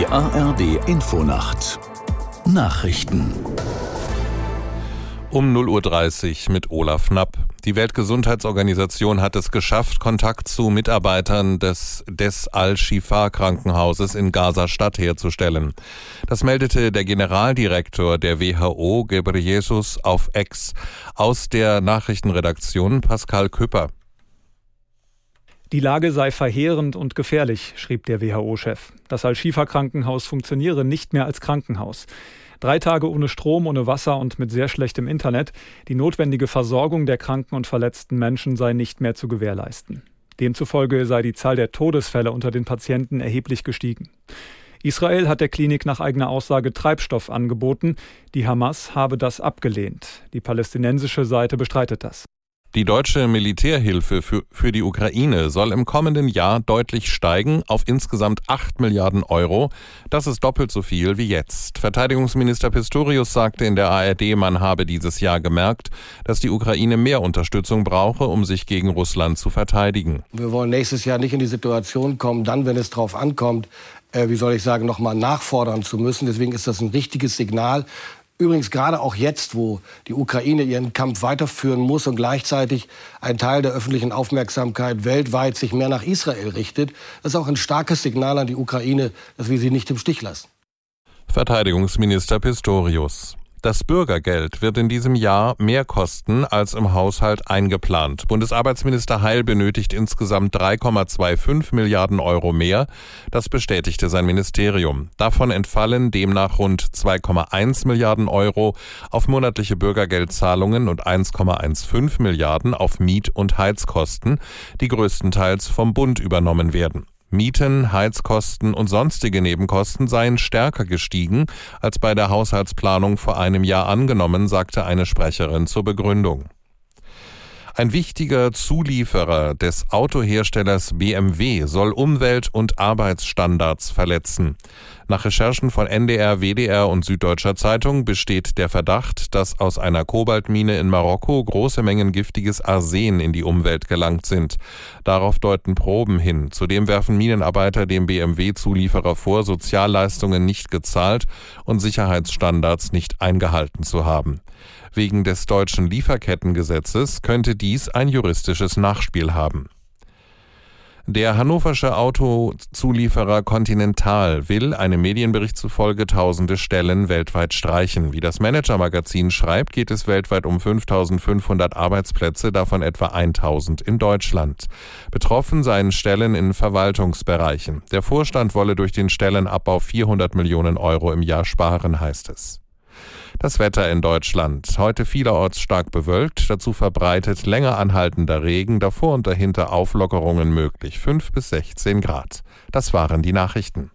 Die ARD Infonacht Nachrichten um 0.30 Uhr mit Olaf Knapp. Die Weltgesundheitsorganisation hat es geschafft, Kontakt zu Mitarbeitern des Des Al-Shifa Krankenhauses in Gaza-Stadt herzustellen. Das meldete der Generaldirektor der WHO, Gebreyesus, auf Ex aus der Nachrichtenredaktion Pascal Küpper. Die Lage sei verheerend und gefährlich, schrieb der WHO-Chef. Das Al-Shifa-Krankenhaus funktioniere nicht mehr als Krankenhaus. Drei Tage ohne Strom, ohne Wasser und mit sehr schlechtem Internet. Die notwendige Versorgung der kranken und verletzten Menschen sei nicht mehr zu gewährleisten. Demzufolge sei die Zahl der Todesfälle unter den Patienten erheblich gestiegen. Israel hat der Klinik nach eigener Aussage Treibstoff angeboten. Die Hamas habe das abgelehnt. Die palästinensische Seite bestreitet das. Die deutsche Militärhilfe für, für die Ukraine soll im kommenden Jahr deutlich steigen auf insgesamt 8 Milliarden Euro. Das ist doppelt so viel wie jetzt. Verteidigungsminister Pistorius sagte in der ARD, man habe dieses Jahr gemerkt, dass die Ukraine mehr Unterstützung brauche, um sich gegen Russland zu verteidigen. Wir wollen nächstes Jahr nicht in die Situation kommen, dann, wenn es darauf ankommt, äh, wie soll ich sagen, nochmal nachfordern zu müssen. Deswegen ist das ein richtiges Signal, Übrigens gerade auch jetzt, wo die Ukraine ihren Kampf weiterführen muss und gleichzeitig ein Teil der öffentlichen Aufmerksamkeit weltweit sich mehr nach Israel richtet, ist auch ein starkes Signal an die Ukraine, dass wir sie nicht im Stich lassen. Verteidigungsminister Pistorius. Das Bürgergeld wird in diesem Jahr mehr kosten als im Haushalt eingeplant. Bundesarbeitsminister Heil benötigt insgesamt 3,25 Milliarden Euro mehr. Das bestätigte sein Ministerium. Davon entfallen demnach rund 2,1 Milliarden Euro auf monatliche Bürgergeldzahlungen und 1,15 Milliarden auf Miet- und Heizkosten, die größtenteils vom Bund übernommen werden. Mieten, Heizkosten und sonstige Nebenkosten seien stärker gestiegen als bei der Haushaltsplanung vor einem Jahr angenommen, sagte eine Sprecherin zur Begründung. Ein wichtiger Zulieferer des Autoherstellers BMW soll Umwelt- und Arbeitsstandards verletzen. Nach Recherchen von NDR, WDR und Süddeutscher Zeitung besteht der Verdacht, dass aus einer Kobaltmine in Marokko große Mengen giftiges Arsen in die Umwelt gelangt sind. Darauf deuten Proben hin. Zudem werfen Minenarbeiter dem BMW-Zulieferer vor, Sozialleistungen nicht gezahlt und Sicherheitsstandards nicht eingehalten zu haben. Wegen des deutschen Lieferkettengesetzes könnte dies ein juristisches Nachspiel haben. Der hannoversche Autozulieferer Continental will einem Medienbericht zufolge tausende Stellen weltweit streichen. Wie das Manager-Magazin schreibt, geht es weltweit um 5500 Arbeitsplätze, davon etwa 1000 in Deutschland. Betroffen seien Stellen in Verwaltungsbereichen. Der Vorstand wolle durch den Stellenabbau 400 Millionen Euro im Jahr sparen, heißt es. Das Wetter in Deutschland. Heute vielerorts stark bewölkt, dazu verbreitet länger anhaltender Regen, davor und dahinter Auflockerungen möglich. 5 bis 16 Grad. Das waren die Nachrichten.